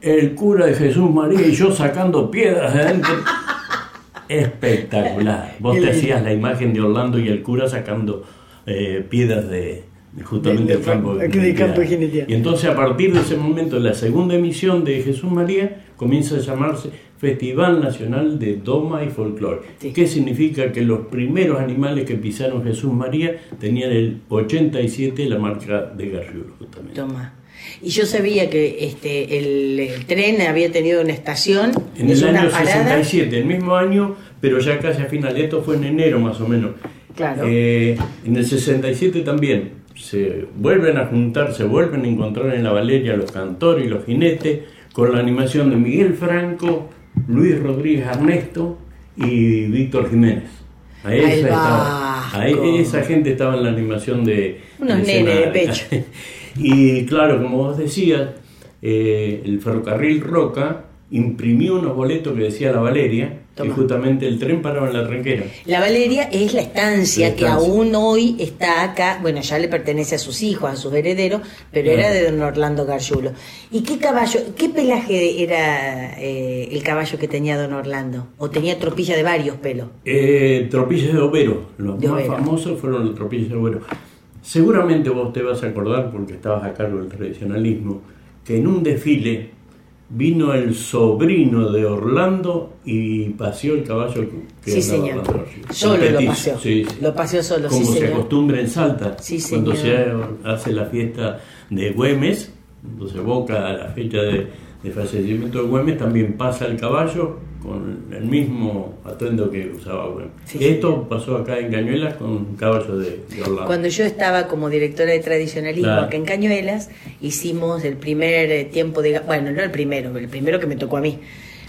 El cura de Jesús María y yo sacando piedras de adentro. (laughs) Espectacular. Vos te hacías la imagen de Orlando y el cura sacando eh, piedras de justamente Del- del campo campo de Jinetía. Y entonces a partir de ese momento, la segunda emisión de Jesús María comienza a llamarse Festival Nacional de Doma y Folclore. Sí. ¿Qué significa? Que los primeros animales que pisaron Jesús María tenían el 87 la marca de Garriuro, justamente. Toma. Y yo sabía que este el, el tren había tenido una estación, En el año parada. 67, el mismo año, pero ya casi a final, esto fue en enero más o menos. Claro. Eh, en el 67 también se vuelven a juntar, se vuelven a encontrar en la Valeria los cantores y los jinetes con la animación de Miguel Franco, Luis Rodríguez Ernesto y Víctor Jiménez. Al esa, estaba- esa gente estaba en la animación de... Unos nenes de pecho. (laughs) y claro, como vos decías, eh, el ferrocarril Roca imprimió unos boletos que decía la Valeria, Toma. que justamente el tren paraba en la tranquera. La Valeria es la estancia, La que estancia. aún hoy está acá, bueno, ya le pertenece a sus hijos, a sus herederos, pero era de don Orlando Gargiulo. ¿Y qué caballo, qué pelaje era eh, el caballo que tenía don Orlando? ¿O tenía tropilla de varios pelos? Eh, tropillas de overo, los De más overo. famosos fueron los tropillas de overo. Seguramente vos te vas a acordar, porque estabas a cargo del tradicionalismo, que en un desfile vino el sobrino de Orlando y paseó el caballo que Sí, señor. Orlando. Solo lo paseó. sí, sí. Lo paseó solo, sí, Como se señor. acostumbra en Salta, Sí, cuando señor. se hace la fiesta de Güemes, cuando se evoca la fecha de, de fallecimiento de Güemes, también pasa el caballo con el mismo atuendo que usaba Güemes. Sí, Esto pasó acá en Cañuelas con un caballo de, de Orlando. Cuando yo estaba como directora de tradicionalismo Claro. acá en Cañuelas, hicimos el primer eh, tiempo de... Bueno, no el primero, el primero que me tocó a mí,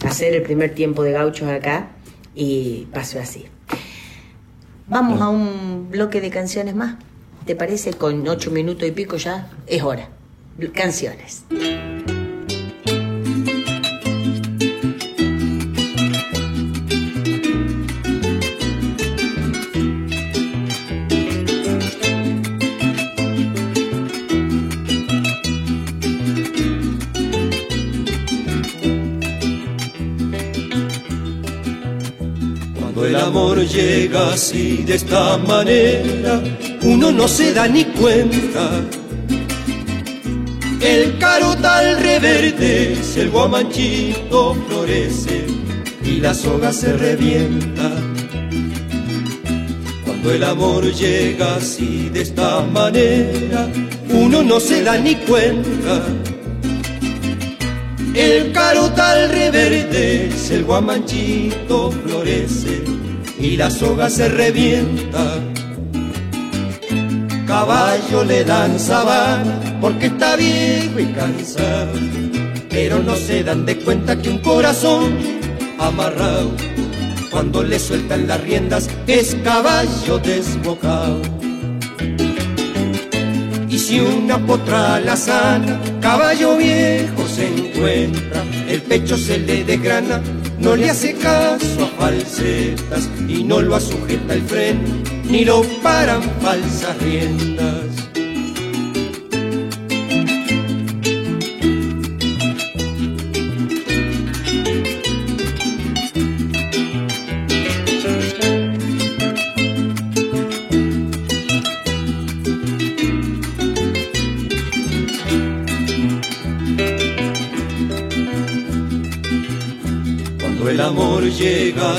hacer el primer tiempo de gauchos acá y pasó así. Vamos a un bloque de canciones más, ¿te parece? Con ocho minutos y pico ya es hora. Canciones. Amor llega así de esta manera, uno no se da ni cuenta. El carotal reverdece, el guamanchito florece y la soga se revienta. Cuando el amor llega así de esta manera, uno no se da ni cuenta. El carotal reverdece, el guamanchito florece y la soga se revienta. Caballo le dan sabana porque está viejo y cansado, pero no se dan de cuenta que un corazón amarrado, cuando le sueltan las riendas, es caballo desbocado. Y si una potra la sana, caballo viejo se encuentra, el pecho se le desgrana, no le hace caso a falsetas y no lo asujeta el freno, ni lo paran falsas riendas.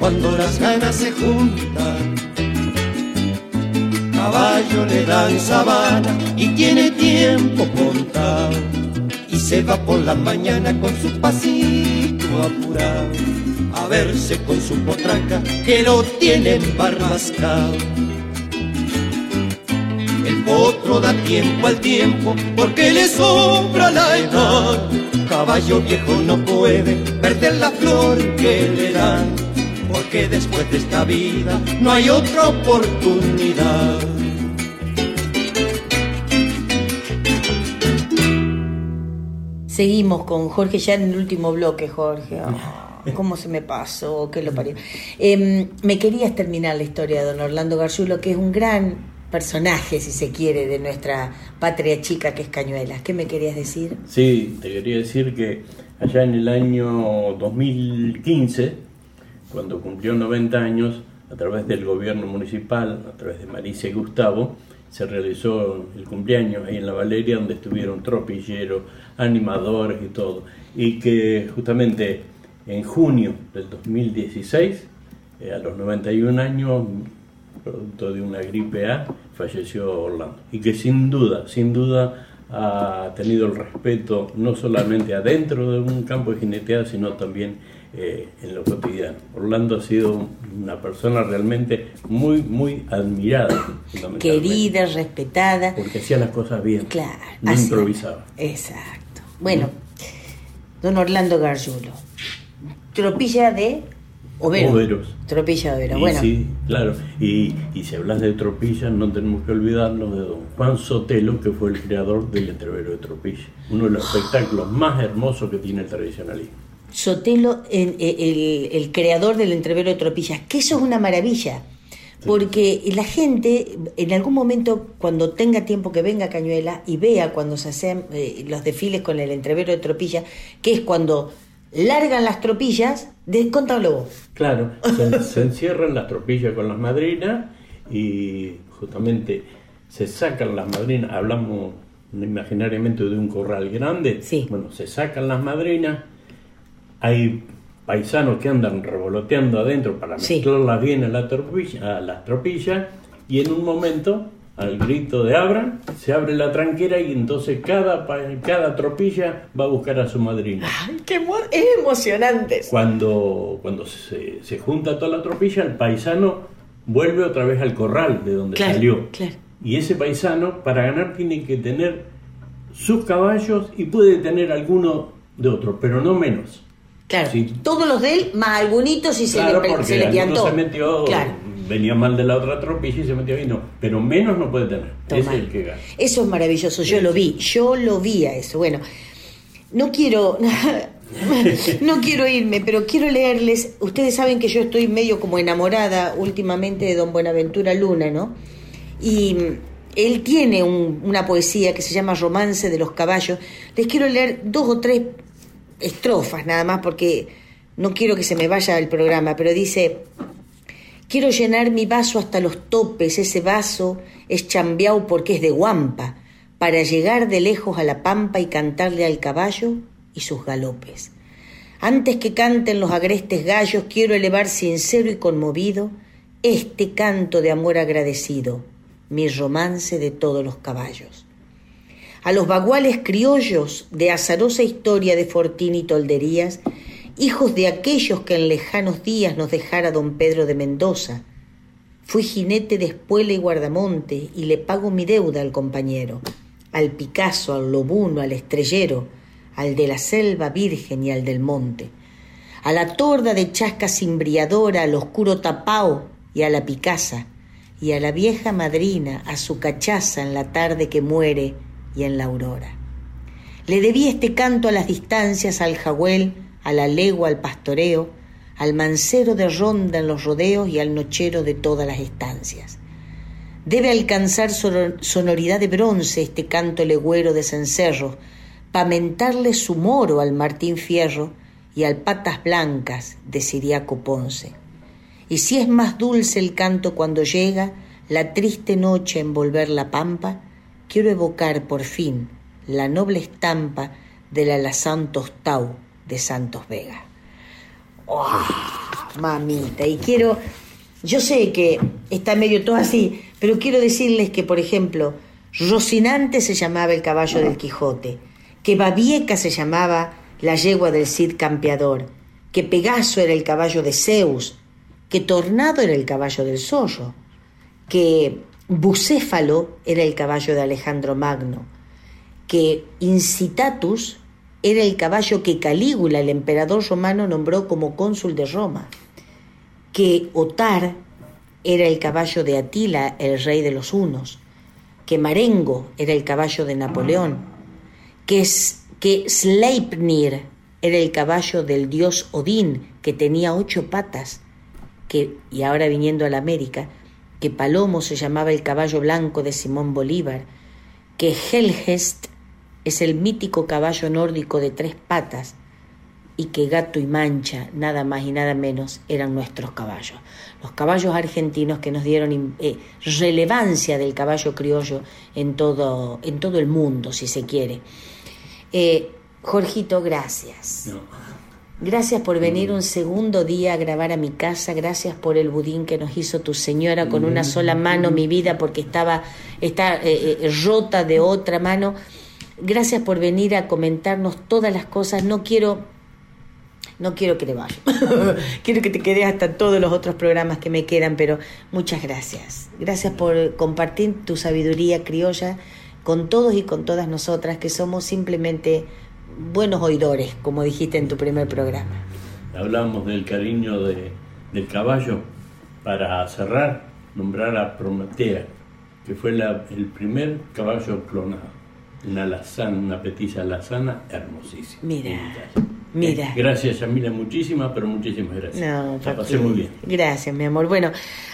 Cuando las ganas se juntan, caballo le dan sabana y tiene tiempo contado. Y se va por la mañana con su pasito apurado. a verse con su potraca que lo tienen barrascado. El potro da tiempo al tiempo porque le sobra la edad. Caballo viejo no puede perder la flor que le dan, porque después de esta vida no hay otra oportunidad. Seguimos con Jorge ya en el último bloque, Jorge. Ah, (laughs) ¿Cómo se me pasó? ¿Qué lo parió? Em, me querías terminar la historia de don Orlando Garzulo, que es un gran personaje, si se quiere, de nuestra patria chica que es Cañuelas. ¿Qué me querías decir? Sí, te quería decir que allá en el año 2015, cuando cumplió 90 años, a través del gobierno municipal, a través de Marisa y Gustavo, se realizó el cumpleaños ahí en la Valeria, donde estuvieron tropilleros, animadores y todo. Y que justamente en junio del 2016, eh, a los 91 años, producto de una gripe A, falleció Orlando. Y que sin duda, sin duda ha tenido el respeto no solamente adentro de un campo de jineteada, sino también eh, en lo cotidiano. Orlando ha sido una persona realmente muy, muy admirada. Querida, respetada. Porque hacía las cosas bien. Claro. No así- improvisaba. Exacto. Bueno, don Orlando Garzulo. Tropilla de Overo. Overos. Tropilla de Overo. Y Bueno, sí, claro. Y, y si hablas de Tropilla, no tenemos que olvidarnos de don Juan Sotelo, que fue el creador del entrevero de Tropilla. Uno de los (gasps) espectáculos más hermosos que tiene el tradicionalismo. Sotelo, eh, el, el creador del entrevero de tropillas, que eso es una maravilla. Porque la gente, en algún momento, cuando tenga tiempo que venga a Cañuela y vea cuando se hacen eh, los desfiles con el entrevero de tropillas, que es cuando largan las tropillas, descontalo vos. Claro, (laughs) se, se encierran las tropillas con las madrinas y justamente se sacan las madrinas, hablamos imaginariamente de un corral grande, Sí. bueno, se sacan las madrinas, hay paisanos que andan revoloteando adentro para Sí. mezclarlas bien a, la tropilla, a las tropillas y en un momento, al grito de abran, se abre la tranquera y entonces cada, cada tropilla va a buscar a su madrina. ¡Ay, qué es emocionante! Cuando, cuando se, se junta toda la tropilla, el paisano vuelve otra vez al corral de donde Claro, salió. claro. Y ese paisano, para ganar, tiene que tener sus caballos y puede tener alguno de otro, pero no menos. Claro, Sí. todos los de él, más algunitos y se le, porque se le piantó. se metió, Claro. venía mal de la otra tropilla y se metió ahí, no. Pero menos no puede tener. Ese Toma. es el que gana. Eso es maravilloso, yo lo vi, yo lo vi a eso. Bueno, no quiero, (laughs) no quiero irme, pero quiero leerles. Ustedes saben que yo estoy medio como enamorada últimamente de don Buenaventura Luna, ¿no? Y él tiene un- una poesía que se llama Romance de los Caballos. Les quiero leer dos o tres estrofas nada más porque no quiero que se me vaya el programa, pero dice... Quiero llenar mi vaso hasta los topes, ese vaso es chambeao porque es de guampa, para llegar de lejos a la pampa y cantarle al caballo y sus galopes. Antes que canten los agrestes gallos, quiero elevar sincero y conmovido este canto de amor agradecido, mi romance de todos los caballos. A los baguales criollos de azarosa historia de Fortín y Tolderías, hijos de aquellos que en lejanos días nos dejara don Pedro de Mendoza. Fui jinete de espuela y guardamonte y le pago mi deuda al compañero, al Picasso, al lobuno, al estrellero, al de la selva virgen y al del monte, a la torda de chasca cimbriadora, al oscuro tapao y a la picasa, y a la vieja madrina, a su cachaza en la tarde que muere y en la aurora. Le debí este canto a las distancias, al jagüel, a la legua, al pastoreo, al mancero de ronda en los rodeos y al nochero de todas las estancias. Debe alcanzar sonor- sonoridad de bronce este canto legüero de cencerros, pa' mentarle su moro al Martín Fierro y al Patas Blancas de Siriaco Ponce. Y si es más dulce el canto cuando llega la triste noche a envolver la pampa, quiero evocar por fin la noble estampa del alazán tostau de Santos Vega. ¡Oh, mamita, y quiero, yo sé que está medio todo así, pero quiero decirles que, por ejemplo, Rocinante se llamaba el caballo del Quijote, que Babieca se llamaba la yegua del Cid campeador, que Pegaso era el caballo de Zeus, que Tornado era el caballo del Sollo, que Bucéfalo era el caballo de Alejandro Magno, que Incitatus era el caballo que Calígula, el emperador romano, nombró como cónsul de Roma, que Otar era el caballo de Atila, el rey de los hunos, que Marengo era el caballo de Napoleón, que, que Sleipnir era el caballo del dios Odín, que tenía ocho patas, que, y ahora viniendo a la América, que Palomo se llamaba el caballo blanco de Simón Bolívar, que Helgest es el mítico caballo nórdico de tres patas, y que Gato y Mancha, nada más y nada menos, eran nuestros caballos. Los caballos argentinos que nos dieron eh, relevancia del caballo criollo en todo, en todo el mundo, si se quiere. Eh, Jorgito, gracias. Gracias por venir un segundo día a grabar a mi casa. Gracias por el budín que nos hizo tu señora con una sola mano, mi vida, porque estaba está, eh, rota de otra mano. Gracias por venir a comentarnos todas las cosas. No quiero no quiero que te vayas. (laughs) quiero que te quedes hasta todos los otros programas que me quedan, pero muchas gracias. Gracias por compartir tu sabiduría criolla con todos y con todas nosotras que somos simplemente buenos oidores, como dijiste en tu primer programa. Hablamos del cariño de, del caballo para cerrar, nombrar a Prometea, que fue la, el primer caballo clonado. Una lazana, una petiza lazana hermosísima. Mira. Mira. Gracias, Yamila, muchísimas, pero muchísimas gracias. No, La pasé muy bien. Gracias, mi amor. Bueno,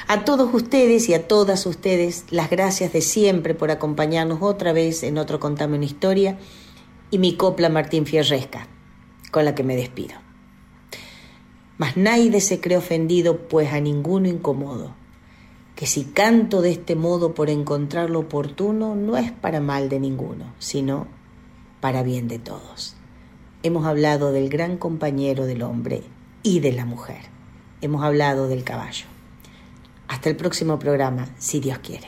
a todos ustedes y a todas ustedes, las gracias de siempre por acompañarnos otra vez en otro Contame una historia y mi copla Martín Fierresca, con la que me despido. Mas nadie se cree ofendido, pues a ninguno incomodo, que si canto de este modo por encontrar lo oportuno, no es para mal de ninguno, sino para bien de todos hemos hablado del gran compañero del hombre y de la mujer. Hemos hablado del caballo. Hasta el próximo programa, si Dios quiere.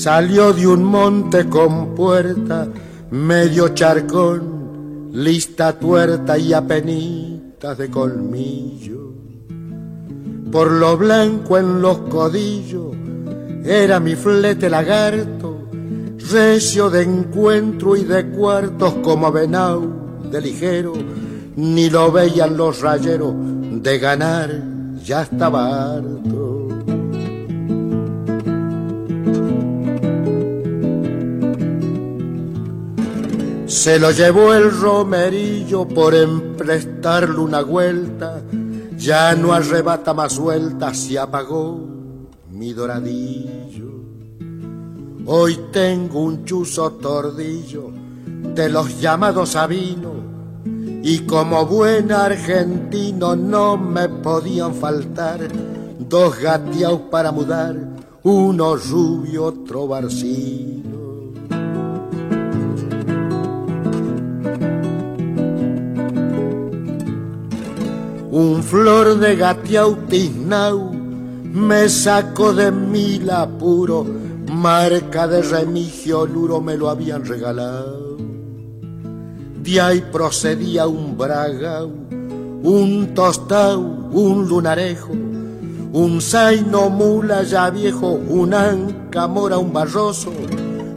Salió de un monte con puerta, medio charcón, lista tuerta y apenitas de colmillo. Por lo blanco en los codillos, era mi flete lagarto, recio de encuentro y de cuartos como venau de ligero, ni lo veían los rayeros de ganar, ya estaba harto. Se lo llevó el romerillo por emprestarle una vuelta, ya no arrebata más suelta, se apagó mi doradillo. Hoy tengo un chuzo tordillo de los llamados Sabino y como buen argentino no me podían faltar dos gateaos para mudar, uno rubio, otro barcino. Un flor de gateau tiznau me sacó de mil apuro, marca de remigio luro me lo habían regalado. De ahí procedía un bragau, un tostau, un lunarejo, un zaino mula ya viejo, un anca mora, un barroso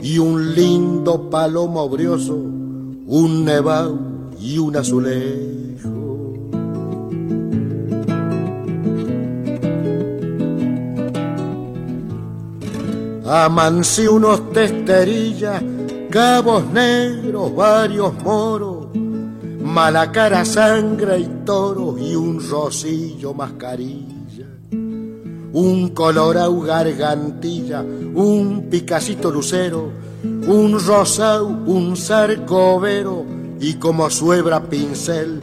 y un lindo palomo brioso, un nevau y un azulejo. Amancé unos testerillas, cabos negros, varios moros, mala cara, sangre y toro y un rosillo mascarilla, un colorau gargantilla, un picacito lucero, un rosau, un sarcovero y como suebra pincel,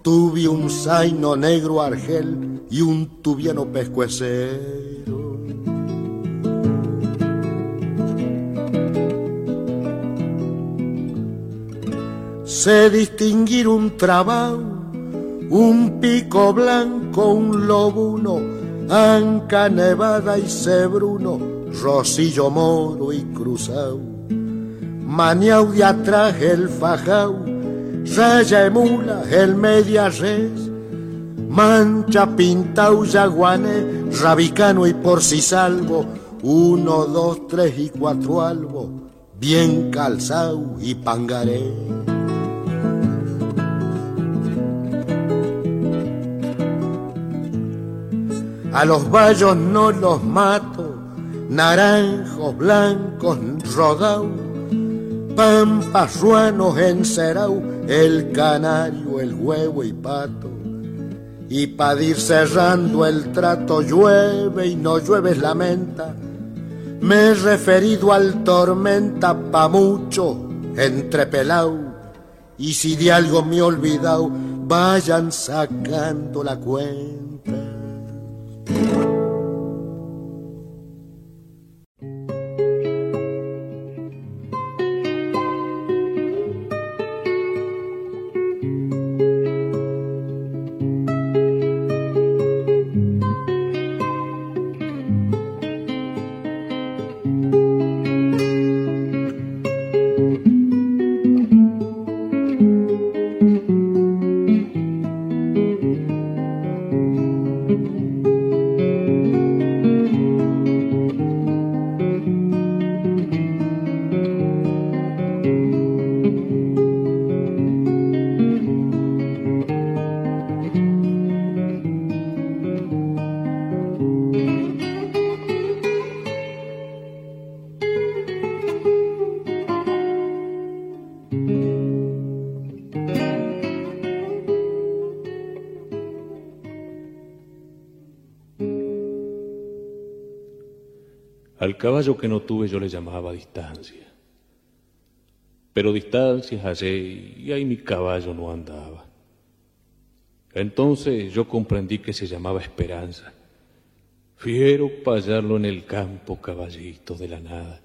tuve un zaino negro argel y un tubiano pescuecero. Se distinguir un trabajo, un pico blanco, un lobuno, anca nevada y cebruno, rosillo moro y cruzado. Maniau de atrás el fajau, raya emula el media res, mancha pintau yaguané, rabicano y por si salvo, uno, dos, tres y cuatro albo, bien calzado y pangaré. A los vallos no los mato, naranjos, blancos, rodau, pampas, ruanos, encerau, el canario, el huevo y pato. Y para ir cerrando el trato llueve y no llueve lamenta. Me he referido al tormenta pa' mucho entre pelau. Y si de algo me he olvidado, vayan sacando la cuenta. Al que no tuve yo le llamaba distancia. Pero distancias hallé y ahí mi caballo no andaba. Entonces yo comprendí que se llamaba esperanza. Fiero hallarlo en el campo, caballito de la nada.